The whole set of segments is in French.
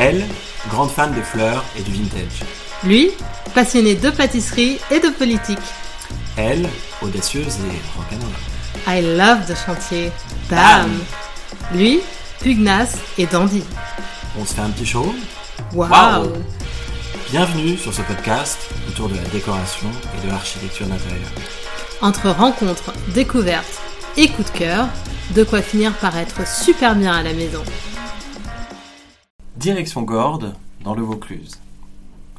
Elle, grande fan de fleurs et du vintage. Lui, passionné de pâtisserie et de politique. Elle, audacieuse et rock'n'roll. I love de chantier. Bam Lui, pugnace et dandy. On se fait un petit show? Waouh Bienvenue sur ce podcast autour de la décoration et de l'architecture d'intérieur. Entre rencontres, découvertes et coups de cœur, de quoi finir par être super bien à la maison. Direction Gordes, dans le Vaucluse.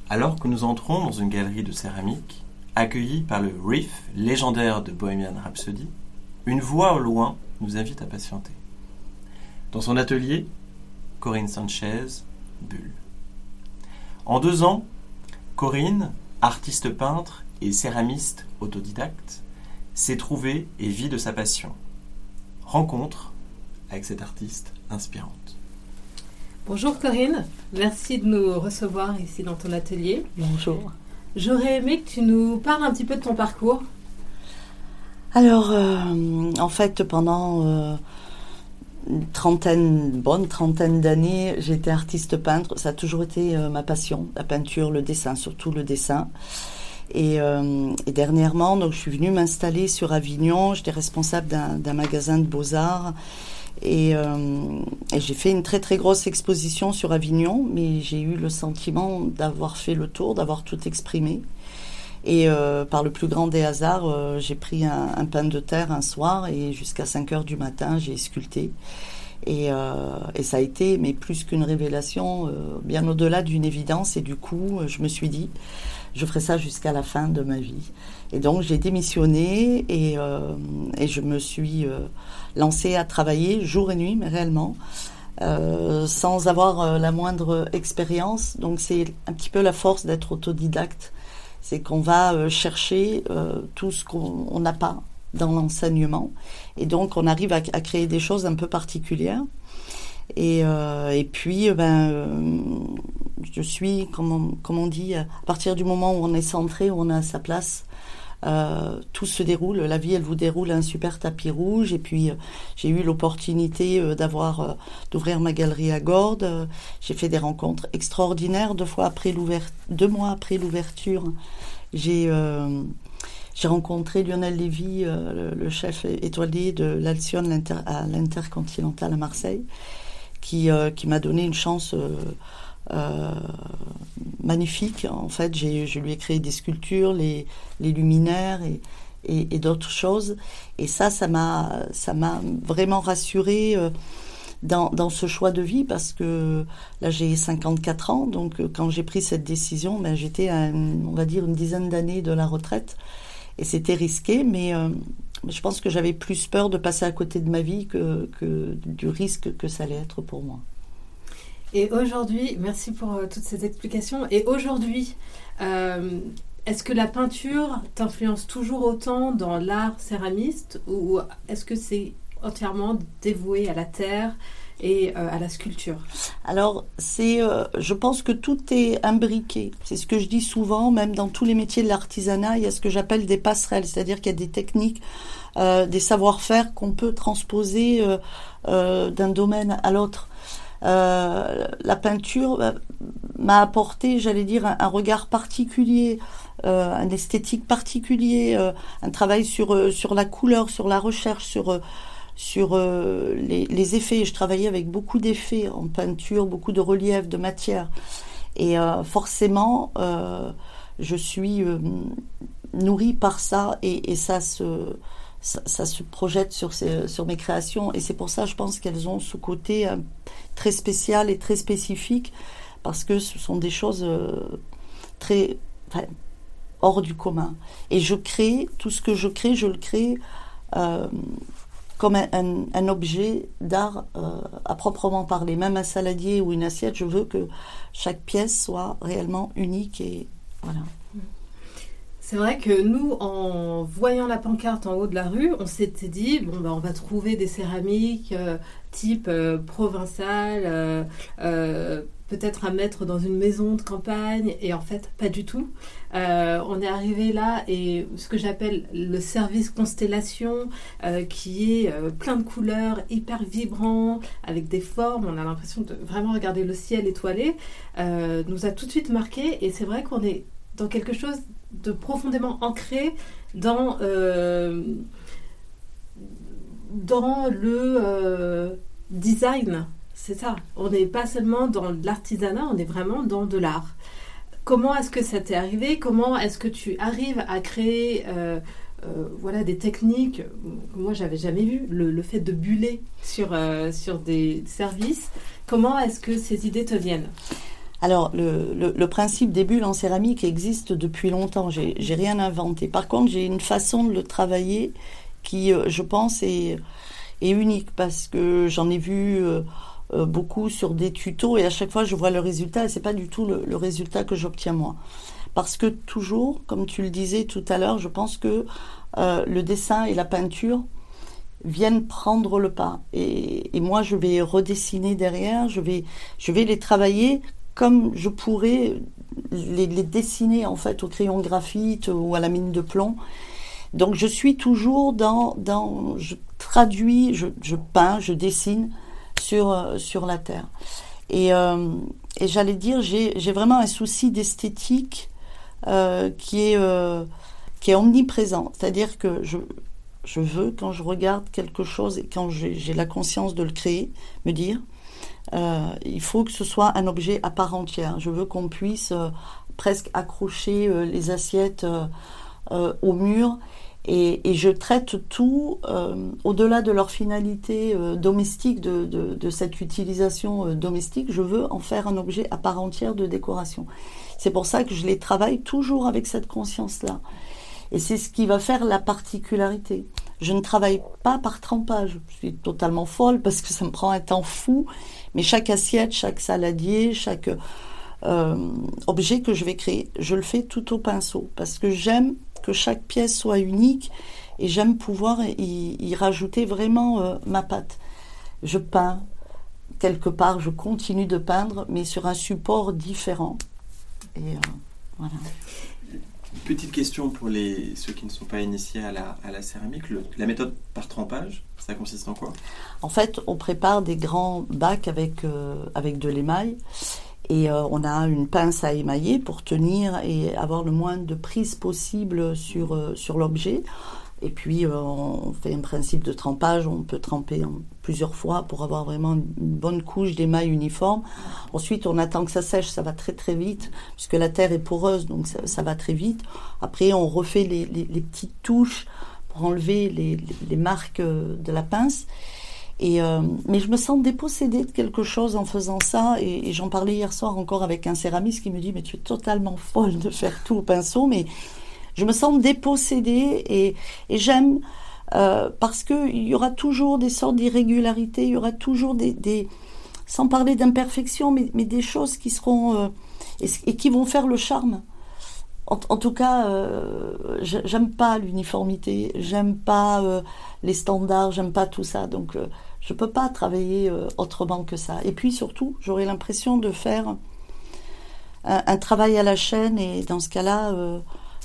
Alors que nous entrons dans une galerie de céramique, accueillie par le riff légendaire de Bohemian Rhapsody, une voix au loin nous invite à patienter. Dans son atelier, Corinne Sanchez, Bulle. En deux ans, Corinne, artiste peintre et céramiste autodidacte, s'est trouvée et vit de sa passion. Rencontre avec cette artiste inspirante. Bonjour Corinne, merci de nous recevoir ici dans ton atelier. Bonjour. J'aurais aimé que tu nous parles un petit peu de ton parcours. Alors, euh, en fait, pendant euh, une trentaine, bonne trentaine d'années, j'étais artiste peintre. Ça a toujours été euh, ma passion, la peinture, le dessin, surtout le dessin. Et, et dernièrement, donc, je suis venue m'installer sur Avignon. J'étais responsable d'un magasin de beaux-arts. Et, et j'ai fait une très très grosse exposition sur Avignon, mais j'ai eu le sentiment d'avoir fait le tour, d'avoir tout exprimé. Et euh, par le plus grand des hasards, euh, j'ai pris un, un, pain de terre un soir et jusqu'à 5 heures du matin, j'ai sculpté. Et, euh, et, ça a été, mais plus qu'une révélation, euh, bien au-delà d'une évidence. Et du coup, je me suis dit, je ferai ça jusqu'à la fin de ma vie. Et donc, j'ai démissionné et, euh, et, je me suis lancée à travailler jour et nuit, mais réellement. sans avoir la moindre expérience. Donc c'est un petit peu la force d'être autodidacte c'est qu'on va euh, chercher euh, tout ce qu'on n'a pas dans l'enseignement. Et donc, on arrive à, créer des choses un peu particulières. Et, euh, et puis, ben, euh, je suis, comme on, comme on dit, à partir du moment où on est centré, où on a sa place, euh, tout se déroule. La vie, elle vous déroule un super tapis rouge. Et puis, euh, j'ai eu l'opportunité euh, d'avoir, d'ouvrir ma galerie à Gordes. j'ai fait des rencontres extraordinaires. Deux fois après l'ouverture, deux mois après l'ouverture, j'ai j'ai rencontré Lionel Lévy, le, chef étoilé de l'Alcyon à l'Intercontinental à Marseille, qui, qui m'a donné une chance euh, magnifique. En fait, je lui ai créé des sculptures, les, les luminaires et, et, d'autres choses. Et ça, ça m'a, vraiment rassuré euh, dans, dans, ce choix de vie parce que là, j'ai 54 ans. Donc, euh, quand j'ai pris cette décision, ben, j'étais on va dire, une dizaine d'années de la retraite. Et c'était risqué, mais euh, je pense que j'avais plus peur de passer à côté de ma vie que, du risque que ça allait être pour moi. Et aujourd'hui, merci pour euh, toutes ces explications. Et aujourd'hui, euh, est-ce que la peinture t'influence toujours autant dans l'art céramiste ou est-ce que c'est entièrement dévoué à la terre et euh, à la sculpture Alors, c'est, euh, je pense que tout est imbriqué. C'est ce que je dis souvent, même dans tous les métiers de l'artisanat, il y a ce que j'appelle des passerelles, c'est-à-dire qu'il y a des techniques, euh, des savoir-faire qu'on peut transposer d'un domaine à l'autre. Euh, la peinture euh, m'a apporté, j'allais dire, un, regard particulier, euh, un esthétique particulier, euh, un travail sur euh, sur la couleur, sur la recherche, sur sur les, les, effets. Je travaillais avec beaucoup d'effets en peinture, beaucoup de relief, de matière, et forcément, je suis nourrie par ça, et, ça se ça, se projette sur, ces, sur mes créations. Et c'est pour ça je pense qu'elles ont ce côté euh, très spécial et très spécifique parce que ce sont des choses euh, très hors du commun. Et je crée tout ce que je crée je le crée euh, comme un, objet d'art euh, à proprement parler. Même un saladier ou une assiette je veux que chaque pièce soit réellement unique et voilà C'est vrai que nous, en voyant la pancarte en haut de la rue, on s'était dit, ben, on va trouver des céramiques euh, type euh, provençal, euh, peut-être à mettre dans une maison de campagne, et en fait, pas du tout. on est arrivé là, et ce que j'appelle le service constellation, qui est plein de couleurs, hyper vibrant, avec des formes, on a l'impression de vraiment regarder le ciel étoilé, nous a tout de suite marqué, et c'est vrai qu'on est dans quelque chose de profondément ancré dans, euh, dans le euh, design. C'est ça. On n'est pas seulement dans l'artisanat, on est vraiment dans de l'art. Comment est-ce que ça t'est arrivé? Comment est-ce que tu arrives à créer euh, voilà, des techniques que moi j'avais jamais vu, le, fait de buller sur, sur des services. Comment est-ce que ces idées te viennent? Alors, le, principe des bulles en céramique existe depuis longtemps. J'ai, rien inventé. Par contre, j'ai une façon de le travailler qui, euh, je pense, est, est unique parce que j'en ai vu euh, euh, beaucoup sur des tutos et à chaque fois, je vois le résultat et c'est pas du tout le, résultat que j'obtiens moi. Parce que toujours, comme tu le disais tout à l'heure, je pense que le dessin et la peinture viennent prendre le pas. Et, et, moi, je vais redessiner derrière, je vais, je vais les travailler comme je pourrais les, dessiner en fait au crayon graphite ou à la mine de plomb. Donc je suis toujours dans, je traduis, je, peins, je dessine sur, euh, sur la terre. Et, euh, et j'allais dire, j'ai vraiment un souci d'esthétique euh, qui, est, qui est omniprésent. C'est-à-dire que je, je veux, quand je regarde quelque chose et quand j'ai la conscience de le créer, me dire, euh, il faut que ce soit un objet à part entière. Je veux qu'on puisse euh, presque accrocher euh, les assiettes au mur et, je traite tout au-delà de leur finalité domestique, de, cette utilisation domestique. Je veux en faire un objet à part entière de décoration. C'est pour ça que je les travaille toujours avec cette conscience-là. Et c'est ce qui va faire la particularité. Je ne travaille pas par trempage. Je suis totalement folle parce que ça me prend un temps fou mais chaque assiette, chaque saladier, chaque euh, objet que je vais créer, je le fais tout au pinceau parce que j'aime que chaque pièce soit unique et j'aime pouvoir y, rajouter vraiment euh, ma patte. Je peins quelque part, je continue de peindre, mais sur un support différent. Et euh, voilà. Petite question pour les, ceux qui ne sont pas initiés à la, à la céramique. la méthode par trempage, ça consiste en quoi? En fait, on prépare des grands bacs avec, euh, avec de l'émail. Et euh, on a une pince à émailler pour tenir et avoir le moins de prise possible sur, euh, sur l'objet. Et puis, euh, on fait un principe de trempage. On peut tremper plusieurs fois pour avoir vraiment une bonne couche d'émail uniforme. Ensuite, on attend que ça sèche. Ça va très très vite puisque la terre est poreuse, donc ça, va très vite. Après, on refait les, petites touches pour enlever les, marques euh, de la pince. Et euh, mais je me sens dépossédée de quelque chose en faisant ça. Et, et j'en parlais hier soir encore avec un céramiste qui me dit Mais tu es totalement folle de faire tout au pinceau. Mais je me sens dépossédée et, j'aime euh, parce qu'il y aura toujours des sortes d'irrégularités, il y aura toujours des, sans parler d'imperfection, mais, des choses qui seront euh, et, qui vont faire le charme. En, tout cas, euh, j'aime pas l'uniformité, j'aime pas les standards, j'aime pas tout ça. Donc, je peux pas travailler autrement que ça. Et puis surtout, j'aurais l'impression de faire un, travail à la chaîne et dans ce cas-là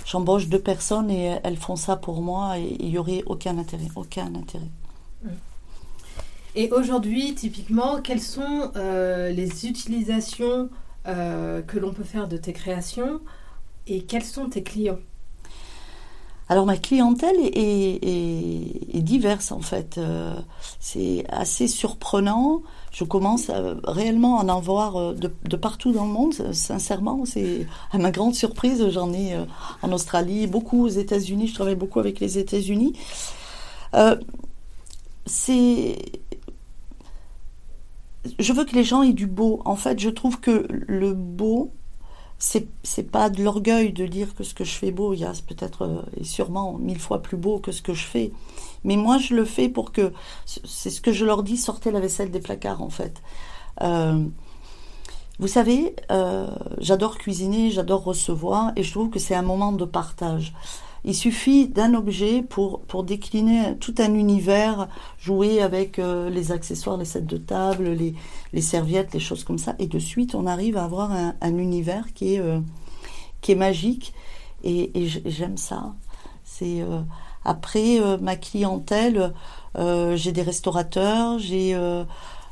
j'embauche deux personnes et elles font ça pour moi et il n'y aurait aucun intérêt, aucun intérêt. Et aujourd'hui, typiquement, quelles sont euh, les utilisations euh, que l'on peut faire de tes créations et quels sont tes clients? Alors ma clientèle est, diverse en fait. Euh, c'est assez surprenant. Je commence réellement à en voir euh, de, partout dans le monde. Sincèrement, c'est à ma grande surprise. J'en ai euh, en Australie, beaucoup aux États-Unis. Je travaille beaucoup avec les États-Unis. c'est je veux que les gens aient du beau. En fait, je trouve que le beau, c'est c'est pas de l'orgueil de dire que ce que je fais beau, il y a peut-être euh, et sûrement mille fois plus beau que ce que je fais. Mais moi, je le fais pour que c'est ce que je leur dis sortez la vaisselle des placards en fait. Euh, Vous savez, euh, j'adore cuisiner, j'adore recevoir, et je trouve que c'est un moment de partage. Il suffit d'un objet pour, décliner tout un univers, jouer avec euh, les accessoires, les sets de table, les, serviettes, les choses comme ça, et de suite on arrive à avoir un, un univers qui est, euh, qui est magique, et, et j'aime ça. C'est euh, après ma clientèle, j'ai des restaurateurs, j'ai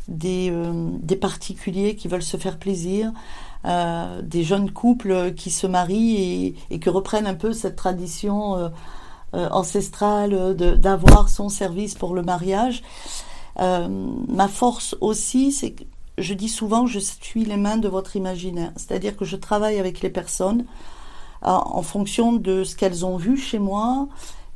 des, euh, des, particuliers qui veulent se faire plaisir, euh, des jeunes couples qui se marient et, et qui reprennent un peu cette tradition euh, ancestrale d'avoir son service pour le mariage. Ma force aussi, c'est que je dis souvent, je suis les mains de votre imaginaire, c'est-à-dire que je travaille avec les personnes en fonction de ce qu'elles ont vu chez moi.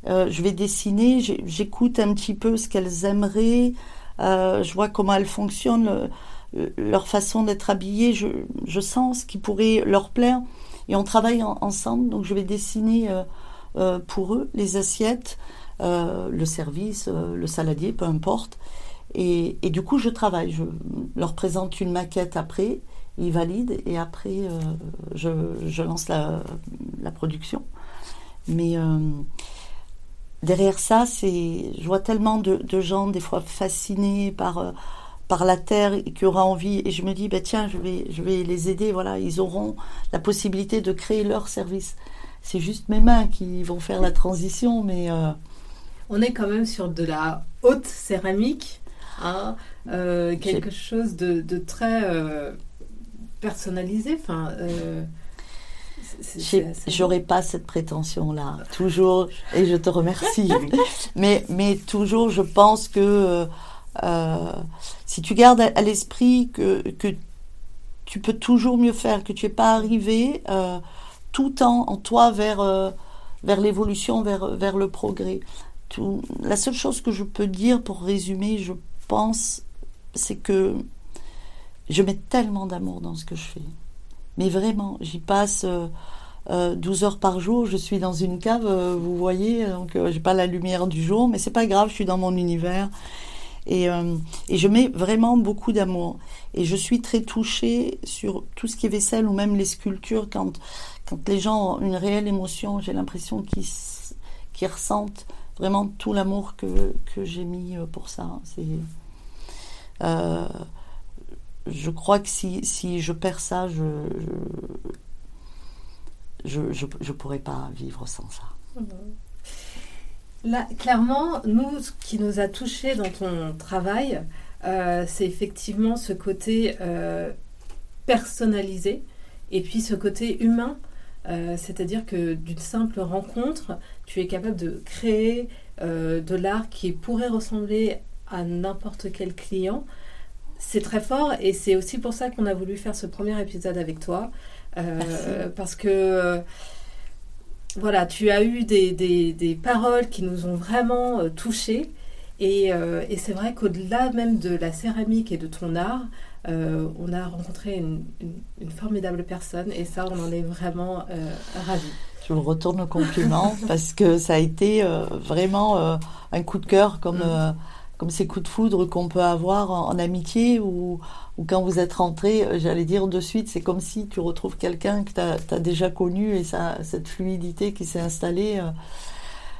je vais dessiner, j'écoute un petit peu ce qu'elles aimeraient. Euh, je vois comment elles fonctionnent, euh, leur façon d'être habillées. Je, sens ce qui pourrait leur plaire. Et on travaille ensemble. Donc je vais dessiner euh, pour eux les assiettes, le service, le saladier, peu importe. Et, du coup, je travaille. Je leur présente une maquette après, ils valident et après, je, lance la, la, production. Mais derrière ça, c'est, je vois tellement de, de, gens des fois fascinés par euh, par la terre et qui aura envie. Et je me dis bah tiens je vais je vais les aider voilà. Ils auront la possibilité de créer leur service. C'est juste mes mains qui vont faire la transition mais euh... on est quand même sur de la haute céramique hein, euh, quelque chose de, de très euh, personnalisé enfin J'aurais pas cette prétention-là, toujours, et je te remercie. mais, mais toujours, je pense que euh, si tu gardes à, l'esprit que, que tu peux toujours mieux faire, que tu n'es pas arrivé euh, tout en, en toi vers, euh, vers l'évolution, vers, vers le progrès. Tout, la seule chose que je peux dire pour résumer, je pense, c'est que je mets tellement d'amour dans ce que je fais. Mais vraiment, j'y passe euh, 12 euh, heures par jour. Je suis dans une cave, euh, vous voyez, donc euh, j'ai pas la lumière du jour, mais c'est pas grave, je suis dans mon univers. Et, et je mets vraiment beaucoup d'amour. Et je suis très touchée sur tout ce qui est vaisselle ou même les sculptures. Quand, quand les gens ont une réelle émotion, j'ai l'impression qu'ils qu'ils ressentent vraiment tout l'amour que, que j'ai mis pour ça. Euh, je crois que si, si je perds ça, je, je je, je, pourrais pas vivre sans ça. Mhm. Là, clairement, nous, ce qui nous a touché dans ton travail, euh, c'est effectivement ce côté euh, personnalisé et puis ce côté humain. Euh, C'est-à-dire que d'une simple rencontre, tu es capable de créer de l'art qui pourrait ressembler à n'importe quel client, c'est très fort et c'est aussi pour ça qu'on a voulu faire ce premier épisode avec toi. Euh, parce que euh, voilà, tu as eu des, des, des, paroles qui nous ont vraiment euh, touchés. Et, et c'est vrai qu'au-delà même de la céramique et de ton art, on a rencontré une, une, une, formidable personne et ça, on en est vraiment ravis. Je vous retourne le compliment parce que ça a été vraiment un coup de cœur comme. Mm comme ces coups de foudre qu'on peut avoir en, amitié ou, quand vous êtes rentré, euh, j'allais dire de suite, c'est comme si tu retrouves quelqu'un que tu as, déjà connu et ça, cette fluidité qui s'est installée. Euh,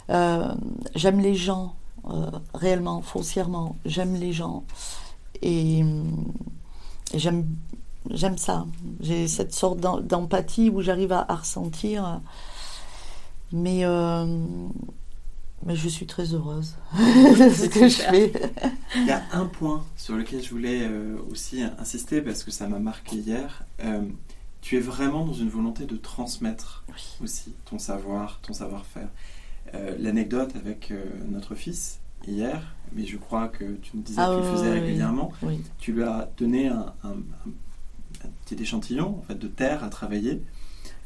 euh, j'aime les gens, réellement, foncièrement, j'aime les gens et, j'aime j'aime ça. J'ai cette sorte d'empathie où j'arrive à, ressentir. Mais mais je suis très heureuse de ce que je fais. Il y a un point sur lequel je voulais euh, aussi insister parce que ça m'a marqué hier. Euh, tu es vraiment dans une volonté de transmettre oui. aussi ton savoir, ton savoir-faire. Euh, L'anecdote avec notre fils hier, mais je crois que tu me disais ah, que tu le faisais oui, régulièrement. Oui. Tu lui as donné un, un, un, petit échantillon en fait, de terre à travailler.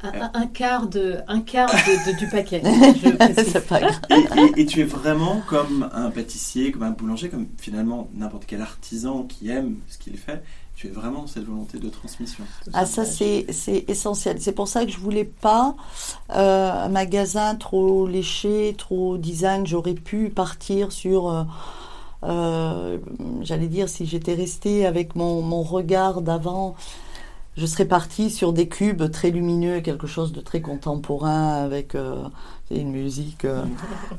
Un, un, quart, de, un quart de, de, du paquet. et, et, et, tu es vraiment comme un pâtissier, comme un boulanger, comme finalement n'importe quel artisan qui aime ce qu'il fait. Tu es vraiment cette volonté de transmission. Ah ça c'est essentiel. C'est pour ça que je voulais pas euh, un magasin trop léché, trop design. J'aurais pu partir sur... Euh, euh, j'allais dire si j'étais restée avec mon, mon regard d'avant je serais partie sur des cubes très lumineux, quelque chose de très contemporain avec euh, une musique euh,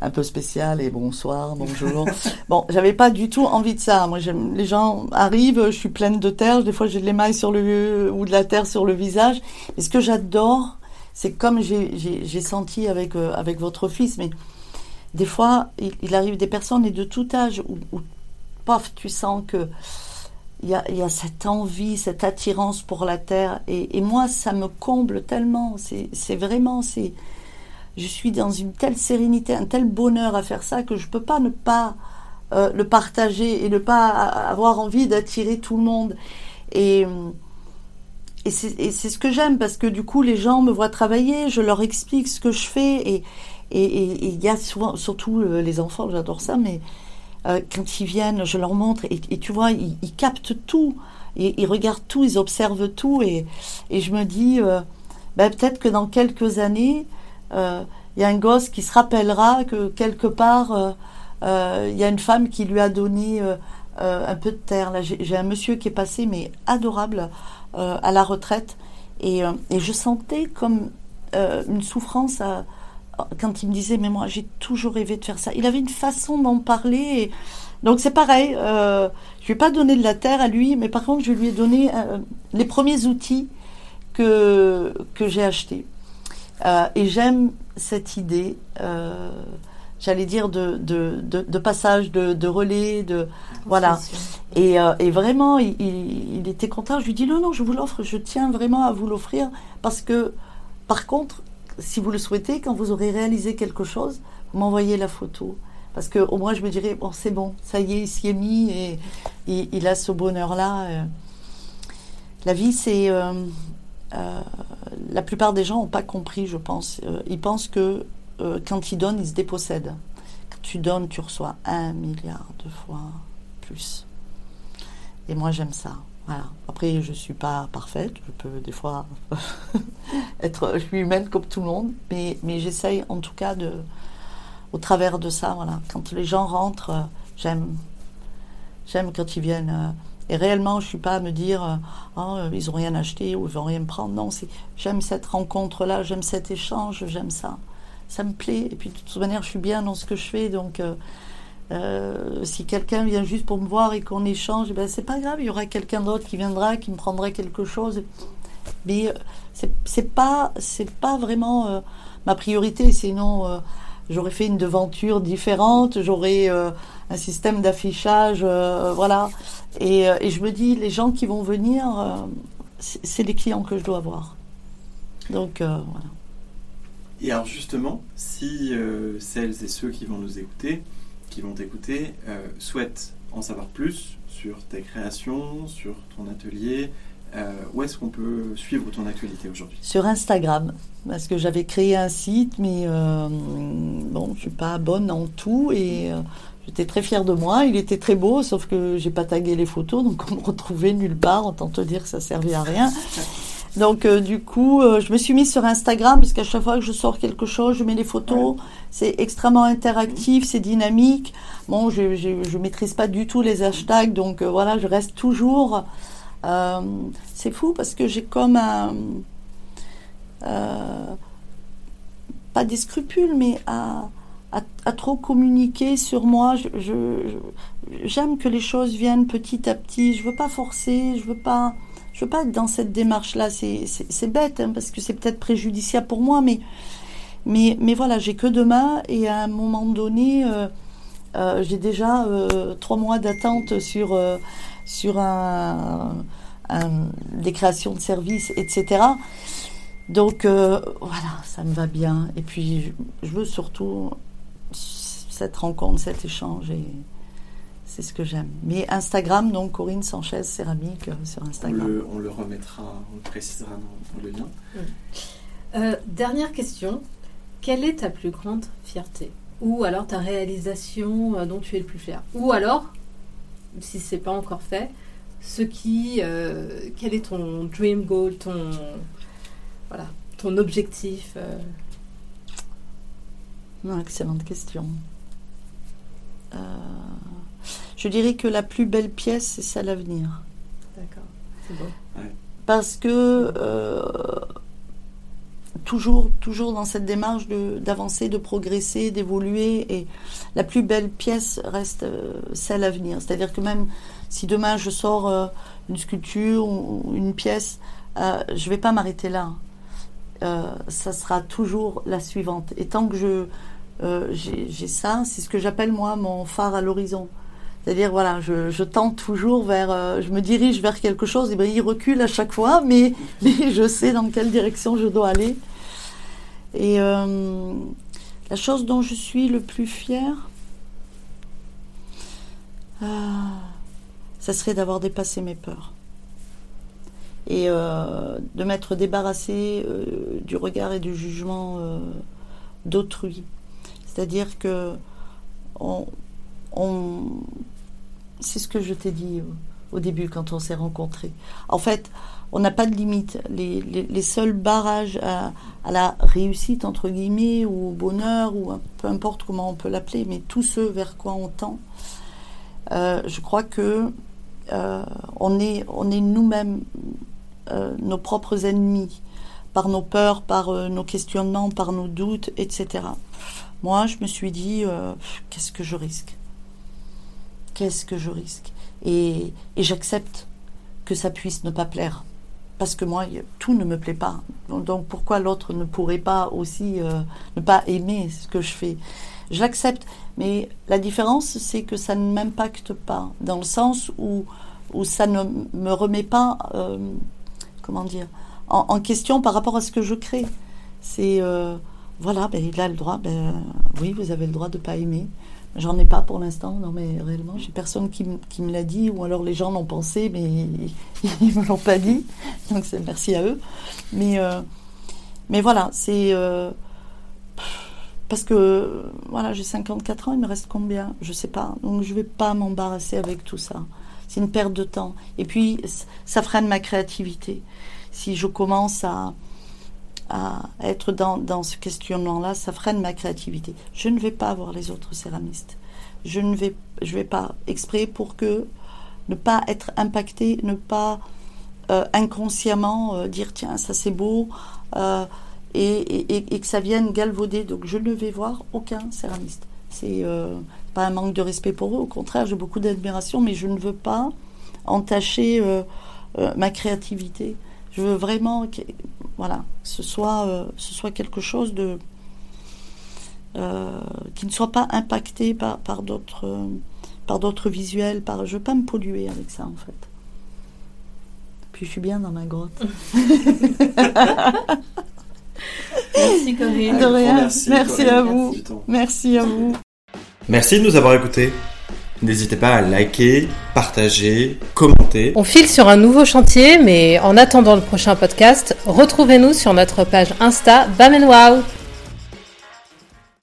un peu spéciale et bonsoir, bonjour. Bon, j'avais pas du tout envie de ça. Moi, j'aime les gens arrivent, je suis pleine de terre, des fois j'ai de l'émail sur le ou de la terre sur le visage. Et ce que j'adore, c'est comme j'ai senti avec euh, avec votre fils, mais des fois, il, arrive des personnes et de tout âge où, où paf, tu sens que il y, a, cette envie, cette attirance pour la terre. Et, et moi, ça me comble tellement. C'est vraiment, c'est, je suis dans une telle sérénité, un tel bonheur à faire ça que je peux pas ne pas euh, le partager et ne pas avoir envie d'attirer tout le monde. Et, et c'est ce que j'aime parce que du coup, les gens me voient travailler, je leur explique ce que je fais et et il y a souvent, surtout euh, les enfants, j'adore ça, mais euh, quand ils viennent, je leur montre et, tu vois, ils, captent tout, ils regardent tout, ils observent tout et, et je me dis, euh, ben, peut-être que dans quelques années, euh, il y a un gosse qui se rappellera que quelque part, il y a une femme qui lui a donné un peu de terre. Là, j'ai un monsieur qui est passé, mais adorable, à la retraite, et, et je sentais comme une souffrance à quand il me disait, mais moi j'ai toujours rêvé de faire ça. Il avait une façon d'en parler. Donc c'est pareil, euh, je lui ai pas donné de la terre à lui, mais par contre je lui ai donné euh, les premiers outils que, que j'ai achetés. Euh, et j'aime cette idée, j'allais dire, de, de, de, passage, de, de, relais, de... Voilà. Et, et vraiment, il, il, était content. Je lui dis, non, non, je vous l'offre, je tiens vraiment à vous l'offrir, parce que, par contre, si vous le souhaitez, quand vous aurez réalisé quelque chose, vous m'envoyez la photo. Parce que au moins je me dirais, bon c'est bon, ça y est, il s'y est mis et, il a ce bonheur-là. Euh. La vie, c'est... Euh, euh, la plupart des gens n'ont pas compris, je pense. ils pensent que quand ils donnent, ils se dépossèdent. Quand tu donnes, tu reçois un milliard de fois plus. Et moi, j'aime ça. Voilà. Après, je suis pas parfaite. Je peux des fois être, humaine comme tout le monde, mais, mais j'essaye en tout cas de, au travers de ça, voilà. Quand les gens rentrent, j'aime, j'aime quand ils viennent. Et réellement, je suis pas à me dire, oh, ils ont rien acheté ou ils vont rien prendre. Non, c'est, j'aime cette rencontre-là, j'aime cet échange, j'aime ça. Ça me plaît. Et puis de toute manière, je suis bien dans ce que je fais, donc. Euh, si quelqu'un vient juste pour me voir et qu'on échange, ben c'est pas grave, il y aura quelqu'un d'autre qui viendra, qui me prendra quelque chose. Mais euh, c'est pas c'est pas vraiment euh, ma priorité. Sinon, j'aurais fait une devanture différente, j'aurais un système d'affichage, voilà. Et, je me dis, les gens qui vont venir, c'est les clients que je dois avoir. Donc voilà. Et alors justement, si celles et ceux qui vont nous écouter qui vont t'écouter euh, souhaitent en savoir plus sur tes créations, sur ton atelier, euh, où est-ce qu'on peut suivre ton actualité aujourd'hui? Sur Instagram, parce que j'avais créé un site, mais euh, bon, je ne suis pas bonne en tout et j'étais très fière de moi. Il était très beau, sauf que j'ai pas tagué les photos, donc on me retrouvait nulle part. Autant te dire que ça servait à rien. Donc euh, du coup, euh, je me suis mise sur Instagram puisqu'à chaque fois que je sors quelque chose, je mets les photos. C'est extrêmement interactif, c'est dynamique. Bon, je, je, maîtrise pas du tout les hashtags, donc euh, voilà, je reste toujours. c'est fou parce que j'ai comme un pas des scrupules, mais à, à, trop communiquer sur moi. Je, j'aime que les choses viennent petit à petit. Je veux pas forcer, je veux pas je veux pas être dans cette démarche-là. C'est bête, hein, parce que c'est peut-être préjudiciable pour moi, mais, voilà, j'ai que demain, et à un moment donné, euh, euh, j'ai déjà euh, trois mois d'attente sur, des créations de services, etc. Donc voilà, ça me va bien. Et puis, je, veux surtout cette rencontre, cet échange. C'est ce que j'aime. Mais Instagram, donc Corinne Sanchez Céramique euh, sur Instagram. On le, remettra, on le précisera dans, le lien. Euh, dernière question. Quelle est ta plus grande fierté? Ou alors ta réalisation euh, dont tu es le plus fier? Ou alors, si c'est pas encore fait, ce qui, quel est ton dream goal, ton, voilà, ton objectif Excellente question. Euh, je dirais que la plus belle pièce, c'est celle à venir. D'accord, c'est beau. parce que euh, toujours, toujours dans cette démarche d'avancer, de, progresser, d'évoluer, et la plus belle pièce reste euh, celle à venir. C'est-à-dire que même si demain je sors euh, une sculpture ou une pièce, euh, je vais pas m'arrêter là. ça sera toujours la suivante. Et tant que je j'ai ça, c'est ce que j'appelle moi mon phare à l'horizon. C'est-à-dire, voilà, je, tente toujours vers, je me dirige vers quelque chose, et ben, il recule à chaque fois, mais, je sais dans quelle direction je dois aller. Et euh, la chose dont je suis le plus fière, euh, ça serait d'avoir dépassé mes peurs. Et euh, de m'être débarrassé du regard et du jugement d'autrui. C'est-à-dire que on, c'est ce que je t'ai dit au début quand on s'est rencontrés. En fait, on n'a pas de limite. Les, seuls barrages à, la réussite, entre guillemets, ou au bonheur, ou peu importe comment on peut l'appeler, mais tous ceux vers quoi on tend, euh, je crois que euh, on est, nous-mêmes euh, nos propres ennemis, par nos peurs, par nos questionnements, par nos doutes, etc. Moi, je me suis dit, qu'est-ce que je risque? Qu'est-ce que je risque Et, j'accepte que ça puisse ne pas plaire parce que moi, tout ne me plaît pas. Donc pourquoi l'autre ne pourrait pas aussi euh, ne pas aimer ce que je fais? J'accepte, mais la différence, c'est que ça ne m'impacte pas, dans le sens où, où ça ne me remet pas, euh, comment dire, en, question par rapport à ce que je crée. C'est, euh, voilà, ben, il a le droit, ben, oui, vous avez le droit de ne pas aimer. J'en ai pas pour l'instant, non mais réellement, j'ai personne qui, me l'a dit, ou alors les gens l'ont pensé, mais ils, ne me l'ont pas dit. Donc c'est merci à eux. Mais, euh, mais voilà, c'est euh, parce que voilà, j'ai 54 ans, il me reste combien? Je sais pas. Donc je vais pas m'embarrasser avec tout ça. C'est une perte de temps. Et puis ça freine ma créativité. Si je commence à à être dans, dans ce questionnement-là, ça freine ma créativité. Je ne vais pas voir les autres céramistes. Je ne vais, je vais pas exprès pour que ne pas être impacté, ne pas euh, inconsciemment euh, dire tiens ça c'est beau euh, et, et, et, que ça vienne galvauder. Donc je ne vais voir aucun céramiste. C'est pas un manque de respect pour eux, au contraire j'ai beaucoup d'admiration, mais je ne veux pas entacher ma créativité. Je veux vraiment voilà, ce soit, euh, ce soit quelque chose de euh, qui ne soit pas impacté par, par d'autres euh, par d'autres visuels. Par, je veux pas me polluer avec ça en fait. Puis je suis bien dans ma grotte. merci Corinne. De rien. Merci, à vous. Merci à vous. Merci de nous avoir écoutés. N'hésitez pas à liker, partager, commenter. On file sur un nouveau chantier, mais en attendant le prochain podcast, retrouvez-nous sur notre page Insta Bam Wow.